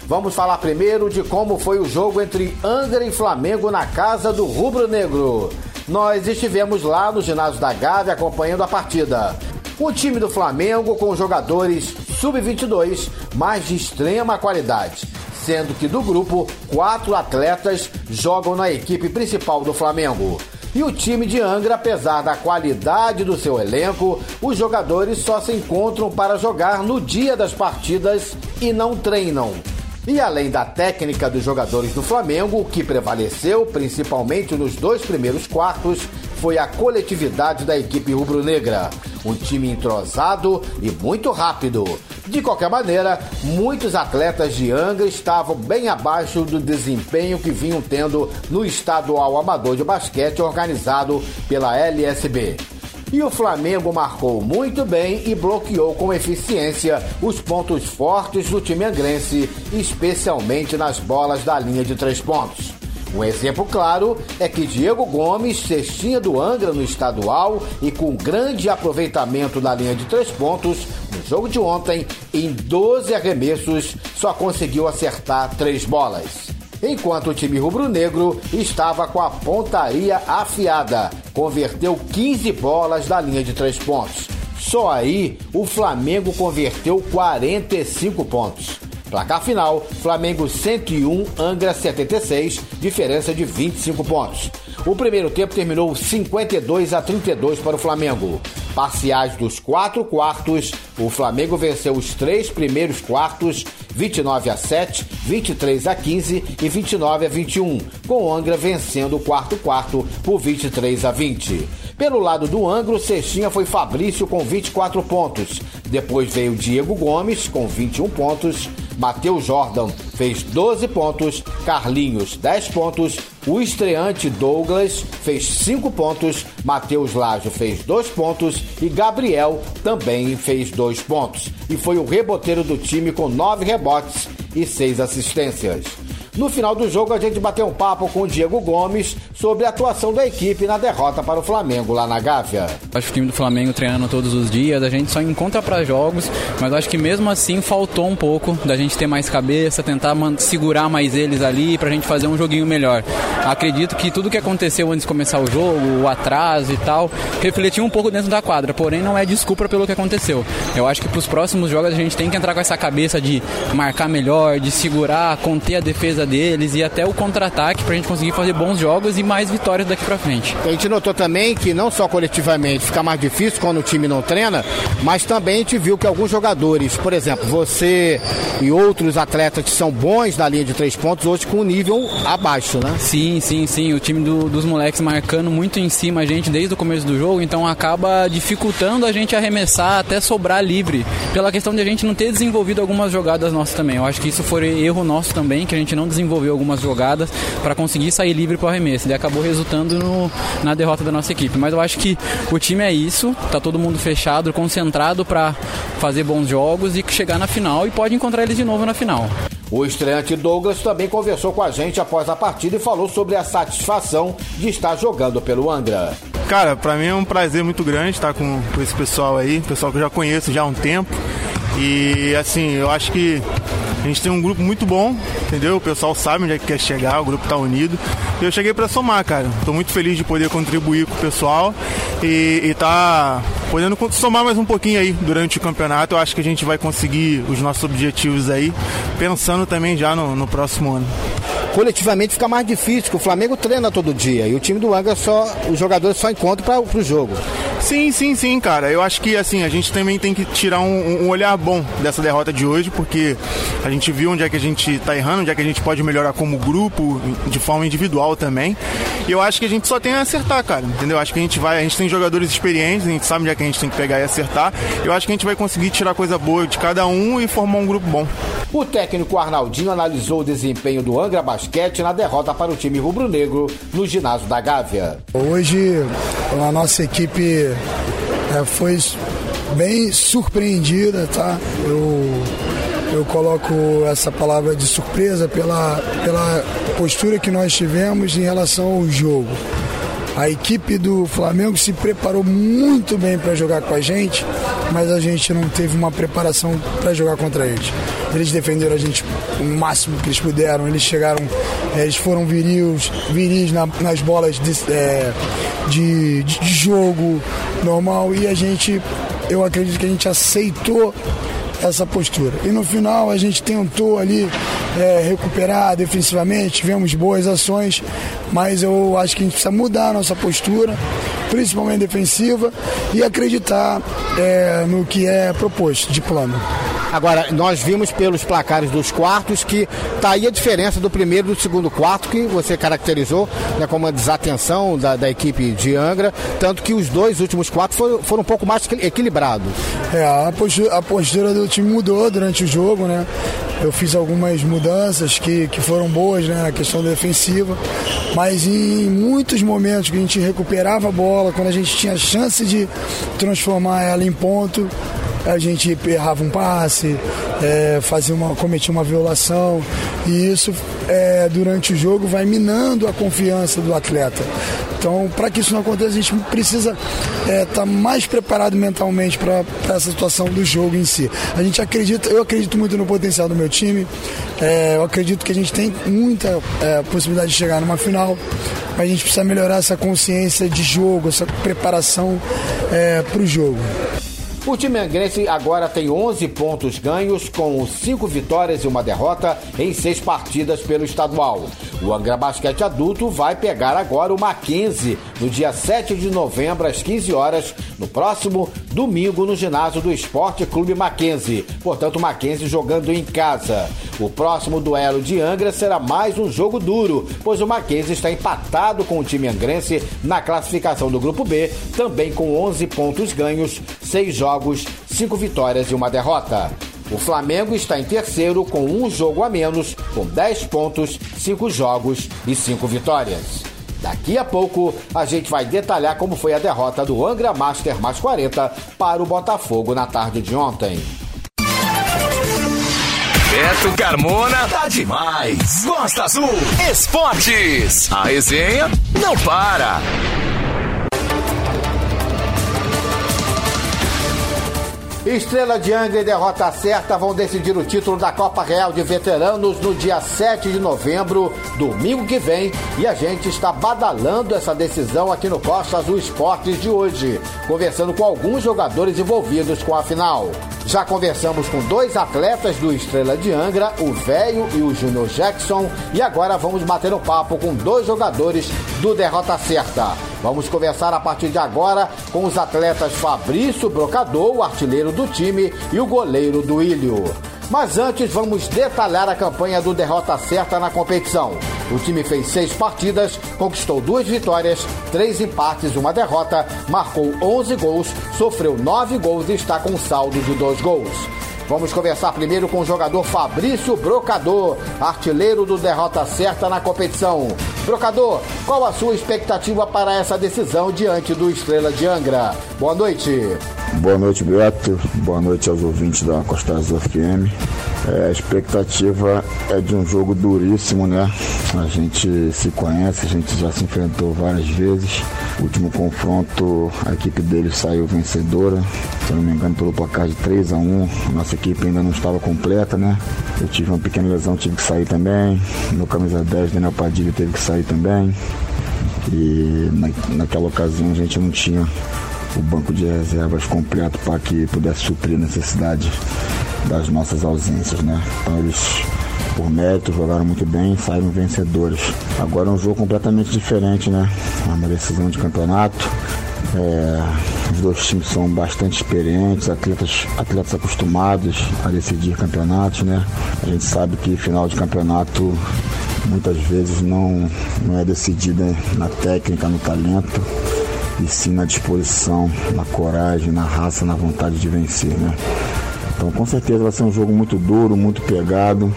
Vamos falar primeiro de como foi o jogo entre Angra e Flamengo na casa do Rubro Negro. Nós estivemos lá no ginásio da Gávea acompanhando a partida. O time do Flamengo com jogadores sub-22, mas de extrema qualidade, sendo que do grupo, quatro atletas jogam na equipe principal do Flamengo. E o time de Angra, apesar da qualidade do seu elenco, os jogadores só se encontram para jogar no dia das partidas e não treinam. E além da técnica dos jogadores do Flamengo, o que prevaleceu, principalmente nos dois primeiros quartos, foi a coletividade da equipe rubro-negra. Um time entrosado e muito rápido. De qualquer maneira, muitos atletas de Angra estavam bem abaixo do desempenho que vinham tendo no estadual amador de basquete organizado pela LSB. E o Flamengo marcou muito bem e bloqueou com eficiência os pontos fortes do time angrense, especialmente nas bolas da linha de três pontos. Um exemplo claro é que Diego Gomes, cestinha do Angra no estadual e com grande aproveitamento na linha de três pontos, no jogo de ontem, em 12 arremessos, só conseguiu acertar três bolas enquanto o time rubro-negro estava com a pontaria afiada. Converteu 15 bolas da linha de três pontos. Só aí o Flamengo converteu 45 pontos. Placar final: Flamengo 101, Angra 76, diferença de 25 pontos. O primeiro tempo terminou 52 a 32 para o Flamengo. Parciais dos quatro quartos, o Flamengo venceu os três primeiros quartos, 29 a 7, 23 a 15 e 29 a 21, com Angra vencendo o quarto quarto por 23 a 20. Pelo lado do Angro, Cestinha foi Fabrício com 24 pontos. Depois veio Diego Gomes com 21 pontos. Matheus Jordan fez 12 pontos. Carlinhos, 10 pontos. O estreante Douglas fez 5 pontos. Matheus Lajo fez 2 pontos. E Gabriel também fez 2 pontos. E foi o reboteiro do time com 9 rebotes e 6 assistências. No final do jogo, a gente bateu um papo com o Diego Gomes sobre a atuação da equipe na derrota para o Flamengo lá na Gávea. Acho que o time do Flamengo treinando todos os dias, a gente só encontra para jogos, mas acho que mesmo assim faltou um pouco da gente ter mais cabeça, tentar segurar mais eles ali para a gente fazer um joguinho melhor. Acredito que tudo que aconteceu antes de começar o jogo, o atraso e tal, refletiu um pouco dentro da quadra, porém não é desculpa pelo que aconteceu. Eu acho que para os próximos jogos a gente tem que entrar com essa cabeça de marcar melhor, de segurar, conter a defesa deles e até o contra-ataque para a gente conseguir fazer bons jogos e mais vitórias daqui para frente. A gente notou também que não só coletivamente fica mais difícil quando o time não treina, mas também a gente viu que alguns jogadores, por exemplo, você e outros atletas que são bons na linha de três pontos, hoje com um nível abaixo, né? Sim, sim, sim. O time do, dos moleques marcando muito em cima a gente desde o começo do jogo, então acaba dificultando a gente arremessar até sobrar livre, pela questão de a gente não ter desenvolvido algumas jogadas nossas também. Eu acho que isso foi erro nosso também, que a gente não desenvolveu algumas jogadas para conseguir sair livre para o arremesso. E acabou resultando no, na derrota da nossa equipe. Mas eu acho que o time é isso, tá todo mundo fechado, concentrado para fazer bons jogos e chegar na final e pode encontrar eles de novo na final. O estreante Douglas também conversou com a gente após a partida e falou sobre a satisfação de estar jogando pelo Angra. Cara, para mim é um prazer muito grande estar com, com esse pessoal aí, pessoal que eu já conheço já há um tempo. E assim, eu acho que a gente tem um grupo muito bom, entendeu? O pessoal sabe onde é que quer chegar, o grupo tá unido. E eu cheguei para somar, cara. Tô muito feliz de poder contribuir com o pessoal e, e tá podendo somar mais um pouquinho aí durante o campeonato. Eu acho que a gente vai conseguir os nossos objetivos aí, pensando também já no, no próximo ano coletivamente fica mais difícil, que o Flamengo treina todo dia e o time do Angra só, os jogadores só encontram para o jogo. Sim, sim, sim, cara. Eu acho que assim, a gente também tem que tirar um, um, olhar bom dessa derrota de hoje, porque a gente viu onde é que a gente tá errando, onde é que a gente pode melhorar como grupo, de forma individual também. E eu acho que a gente só tem a acertar, cara. Entendeu? Eu acho que a gente vai, a gente tem jogadores experientes, a gente sabe onde é que a gente tem que pegar e acertar. Eu acho que a gente vai conseguir tirar coisa boa de cada um e formar um grupo bom. O técnico Arnaldinho analisou o desempenho do Angra Basquete na derrota para o time rubro-negro no ginásio da Gávea. Hoje a nossa equipe é, foi bem surpreendida, tá? Eu, eu coloco essa palavra de surpresa pela, pela postura que nós tivemos em relação ao jogo. A equipe do Flamengo se preparou muito bem para jogar com a gente, mas a gente não teve uma preparação para jogar contra eles. Eles defenderam a gente o máximo que eles puderam, eles chegaram, eh, eles foram viris, viris na, nas bolas de, é, de, de jogo normal e a gente, eu acredito que a gente aceitou essa postura. E no final a gente tentou ali é, recuperar defensivamente, tivemos boas ações, mas eu acho que a gente precisa mudar a nossa postura, principalmente defensiva, e acreditar é, no que é proposto de plano. Agora, nós vimos pelos placares dos quartos que tá aí a diferença do primeiro e do segundo quarto, que você caracterizou né, como uma desatenção da, da equipe de Angra, tanto que os dois últimos quartos foram, foram um pouco mais equilibrados. É, a postura, a postura do time mudou durante o jogo, né? Eu fiz algumas mudanças que, que foram boas né, na questão defensiva, mas em muitos momentos que a gente recuperava a bola, quando a gente tinha chance de transformar ela em ponto, a gente errava um passe, é, fazia uma, cometia uma violação, e isso é, durante o jogo vai minando a confiança do atleta. Então, para que isso não aconteça, a gente precisa estar é, tá mais preparado mentalmente para essa situação do jogo em si. A gente acredita, eu acredito muito no potencial do meu time, é, eu acredito que a gente tem muita é, possibilidade de chegar numa final, mas a gente precisa melhorar essa consciência de jogo, essa preparação é, para o jogo. O time angrense agora tem 11 pontos ganhos, com 5 vitórias e uma derrota em 6 partidas pelo estadual. O Angra Basquete Adulto vai pegar agora o Mackenzie no dia 7 de novembro, às 15 horas, no próximo domingo, no ginásio do Esporte Clube Mackenzie. Portanto, Mackenzie jogando em casa. O próximo duelo de Angra será mais um jogo duro, pois o Mackenzie está empatado com o time angrense na classificação do Grupo B, também com 11 pontos ganhos, 6 jogos, 5 vitórias e uma derrota. O Flamengo está em terceiro com um jogo a menos, com 10 pontos, 5 jogos e 5 vitórias. Daqui a pouco a gente vai detalhar como foi a derrota do Angra Master mais 40 para o Botafogo na tarde de ontem. Beto Carmona tá demais. Costa Azul Esportes. A resenha não para. Estrela de Angra e derrota certa vão decidir o título da Copa Real de Veteranos no dia 7 de novembro, domingo que vem, e a gente está badalando essa decisão aqui no Costa Azul Esportes de hoje, conversando com alguns jogadores envolvidos com a final. Já conversamos com dois atletas do Estrela de Angra, o Velho e o Júnior Jackson, e agora vamos bater um papo com dois jogadores do Derrota Certa. Vamos conversar a partir de agora com os atletas Fabrício Brocador, o artilheiro do time, e o goleiro do Ilho. Mas antes, vamos detalhar a campanha do Derrota Certa na competição. O time fez seis partidas, conquistou duas vitórias, três empates e uma derrota, marcou 11 gols, sofreu nove gols e está com saldo de dois gols. Vamos conversar primeiro com o jogador Fabrício Brocador, artilheiro do Derrota Certa na competição. Brocador, qual a sua expectativa para essa decisão diante do Estrela de Angra? Boa noite. Boa noite, Beto. Boa noite aos ouvintes da Costa Azul FM. É, a expectativa é de um jogo duríssimo, né? A gente se conhece, a gente já se enfrentou várias vezes. O último confronto, a equipe dele saiu vencedora, se eu não me engano, pelo placar de 3 a 1 Nossa equipe ainda não estava completa, né? Eu tive uma pequena lesão, tive que sair também. Meu camisa 10, Daniel Padilha, teve que sair também. E na, naquela ocasião a gente não tinha o banco de reservas completo para que pudesse suprir a necessidade das nossas ausências, né? Então eles, por mérito, jogaram muito bem e saíram vencedores. Agora é um jogo completamente diferente, né? É uma decisão de campeonato. É, os dois times são bastante experientes, atletas, atletas acostumados a decidir campeonatos, né? A gente sabe que final de campeonato muitas vezes não, não é decidida na técnica, no talento, e sim na disposição, na coragem, na raça, na vontade de vencer, né? Então com certeza vai ser um jogo muito duro, muito pegado.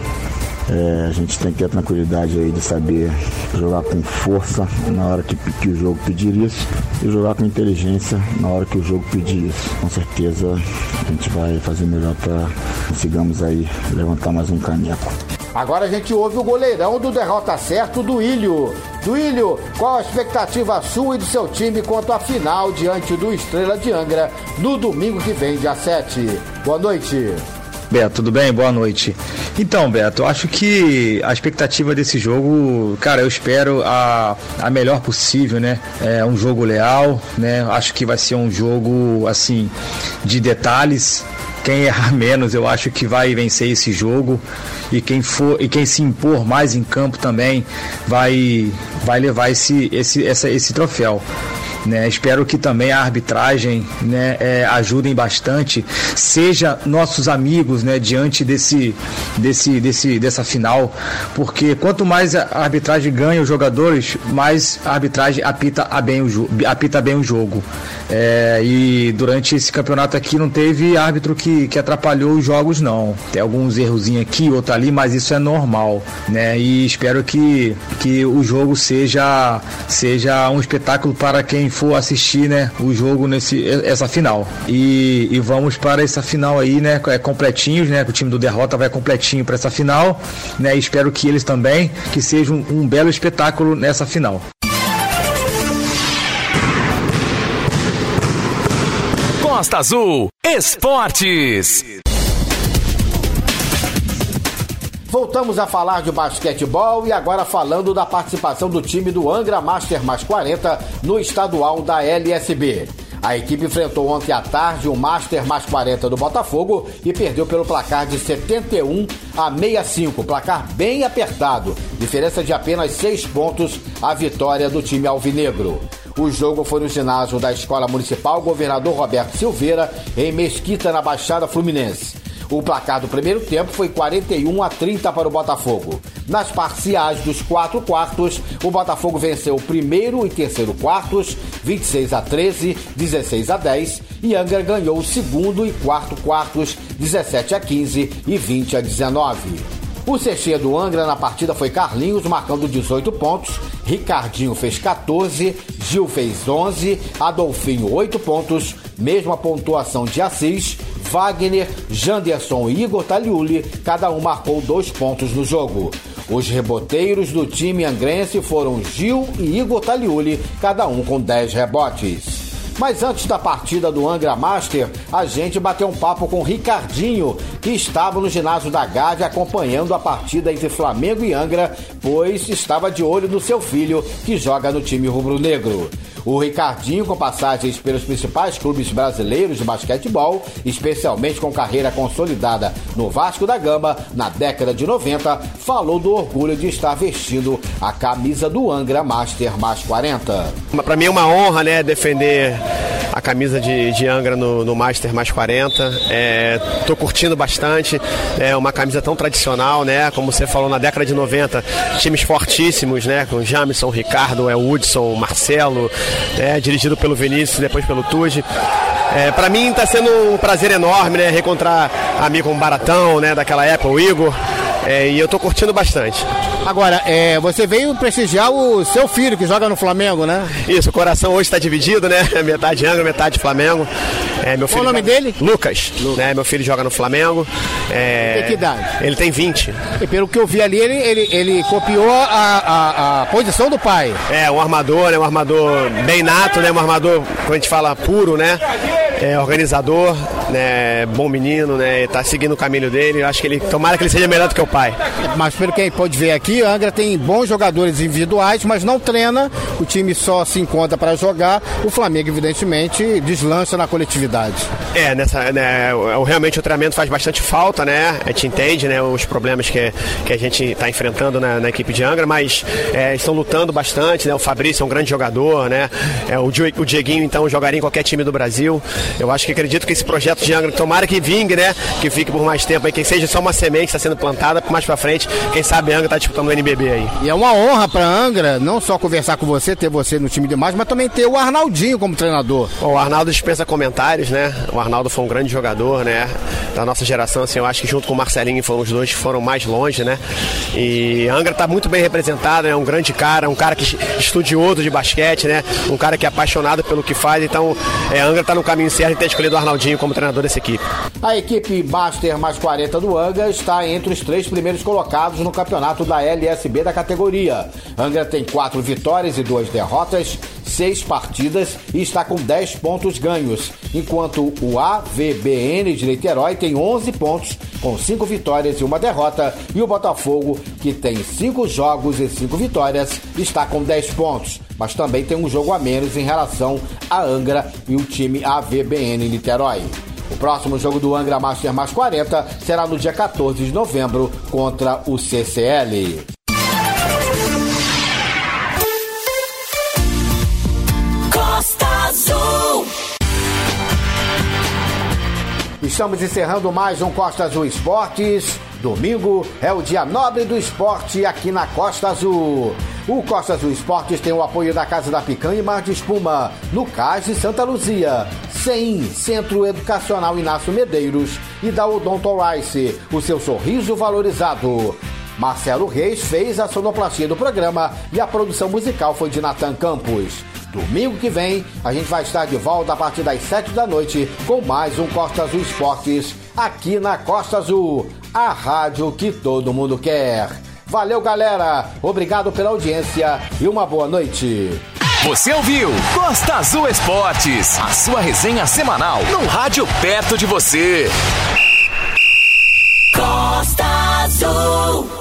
É, a gente tem que ter a tranquilidade aí de saber jogar com força na hora que, que, o jogo pedir isso e jogar com inteligência na hora que o jogo pedir isso. Com certeza a gente vai fazer melhor para consigamos aí levantar mais um caneco. Agora a gente ouve o goleirão do derrota certo do Ilho. Do Ilho, qual a expectativa sua e do seu time quanto à final diante do Estrela de Angra no domingo que vem, dia 7? Boa noite. Beto, tudo bem? Boa noite. Então, Beto, acho que a expectativa desse jogo, cara, eu espero a, a melhor possível, né? É um jogo leal, né? Acho que vai ser um jogo, assim, de detalhes. Quem errar menos, eu acho que vai vencer esse jogo e quem for e quem se impor mais em campo também vai vai levar esse esse essa, esse troféu. Né? Espero que também a arbitragem né, é, ajudem bastante, seja nossos amigos né, diante desse, desse, desse, dessa final, porque quanto mais a arbitragem ganha os jogadores, mais a arbitragem apita, a bem, o, apita bem o jogo. É, e durante esse campeonato aqui não teve árbitro que, que atrapalhou os jogos, não. Tem alguns errozinhos aqui, outro ali, mas isso é normal. Né? E espero que, que o jogo seja, seja um espetáculo para quem for assistir, né, o jogo nesse essa final. E, e vamos para essa final aí, né, é completinhos, né, o time do Derrota vai completinho para essa final, né, e espero que eles também que seja um, um belo espetáculo nessa final. Costa Azul Esportes. Voltamos a falar de basquetebol e agora falando da participação do time do Angra Master mais 40 no estadual da LSB. A equipe enfrentou ontem à tarde o Master mais 40 do Botafogo e perdeu pelo placar de 71 a 65, placar bem apertado, diferença de apenas 6 pontos a vitória do time alvinegro. O jogo foi no ginásio da Escola Municipal Governador Roberto Silveira, em Mesquita, na Baixada Fluminense. O placar do primeiro tempo foi 41 a 30 para o Botafogo. Nas parciais dos quatro quartos, o Botafogo venceu o primeiro e terceiro quartos, 26 a 13, 16 a 10, e Angra ganhou o segundo e quarto quartos, 17 a 15 e 20 a 19. O CC do Angra na partida foi Carlinhos, marcando 18 pontos. Ricardinho fez 14, Gil fez 11, Adolfinho 8 pontos, mesma pontuação de Assis, Wagner, Janderson e Igor Taliuli, cada um marcou dois pontos no jogo. Os reboteiros do time angrense foram Gil e Igor Taliuli, cada um com 10 rebotes. Mas antes da partida do Angra Master, a gente bateu um papo com Ricardinho, que estava no ginásio da Gávea acompanhando a partida entre Flamengo e Angra, pois estava de olho no seu filho, que joga no time rubro-negro. O Ricardinho, com passagens pelos principais clubes brasileiros de basquetebol, especialmente com carreira consolidada no Vasco da Gama na década de 90, falou do orgulho de estar vestindo a camisa do Angra Master mais 40. Para mim é uma honra, né, defender a camisa de, de Angra no, no Master mais 40. É, tô curtindo bastante. É uma camisa tão tradicional, né? Como você falou, na década de 90, times fortíssimos, né? Com Jamison, Ricardo, é Woodson, Marcelo, né? dirigido pelo Vinícius, depois pelo Tuji. É, para mim está sendo um prazer enorme, né? Reencontrar amigo Baratão, né? Daquela época, o Igor. É, e eu tô curtindo bastante. Agora, é, você veio prestigiar o seu filho que joga no Flamengo, né? Isso, o coração hoje está dividido, né? Metade Angra, metade Flamengo. É, meu filho Qual o nome joga- dele? Lucas. Né? Meu filho joga no Flamengo. É, Tem que idade? Ele tem 20. E pelo que eu vi ali, ele, ele, ele copiou a, a, a posição do pai. É, um armador, né? Um armador bem nato, né? Um armador, quando a gente fala puro, né? É, organizador, né? Bom menino, né? Tá seguindo o caminho dele. Eu acho que ele. Tomara que ele seja melhor do que o pai. Mas pelo que a gente pode ver aqui, Angra tem bons jogadores individuais, mas não treina. O time só se encontra para jogar. O Flamengo, evidentemente, deslancha na coletividade. É, nessa, né, realmente o treinamento faz bastante falta, né? A gente entende, né, os problemas que, que a gente está enfrentando na, na equipe de Angra, mas é, estão lutando bastante, né? O Fabrício é um grande jogador, né? É, o, o Dieguinho, então, jogaria em qualquer time do Brasil. Eu acho que acredito que esse projeto de Angra, tomara que vingue, né? Que fique por mais tempo aí, que seja só uma semente que está sendo plantada, mais pra frente, quem sabe a Angra tá disputando o NBB aí. E é uma honra para Angra não só conversar com você, ter você no time de mais, mas também ter o Arnaldinho como treinador. Bom, o Arnaldo dispensa comentários, né? O Arnaldo foi um grande jogador, né? Da nossa geração, assim, eu acho que junto com o Marcelinho foram os dois que foram mais longe, né? E Angra tá muito bem representado, é um grande cara, um cara que estudioso de basquete, né? Um cara que é apaixonado pelo que faz, então é, a Angra tá no caminho certo de ter escolhido o Arnaldinho como treinador dessa equipe. A equipe Master mais 40 do Angra está entre os três primeiros colocados no campeonato da LSB da categoria. Angra tem quatro vitórias e duas derrotas, seis partidas e está com 10 pontos ganhos, enquanto o AVBN de Niterói tem 11 pontos, com cinco vitórias e uma derrota, e o Botafogo, que tem cinco jogos e cinco vitórias, está com 10 pontos, mas também tem um jogo a menos em relação a Angra e o time AVBN Niterói. O próximo jogo do Angra Master mais 40 será no dia 14 de novembro contra o CCL. Costa Azul. Estamos encerrando mais um Costa Azul Esportes. Domingo é o dia nobre do esporte aqui na Costa Azul. O Costa Azul Esportes tem o apoio da Casa da Picanha e Mar de Espuma, no Cais de Santa Luzia, CEIM, Centro Educacional Inácio Medeiros e da Odonto Rice, o seu sorriso valorizado. Marcelo Reis fez a sonoplastia do programa e a produção musical foi de Natan Campos. Domingo que vem, a gente vai estar de volta a partir das 7 da noite com mais um Costa Azul Esportes aqui na Costa Azul, a rádio que todo mundo quer. Valeu, galera. Obrigado pela audiência e uma boa noite. Você ouviu Costa Azul Esportes, a sua resenha semanal no rádio perto de você. Costa Azul.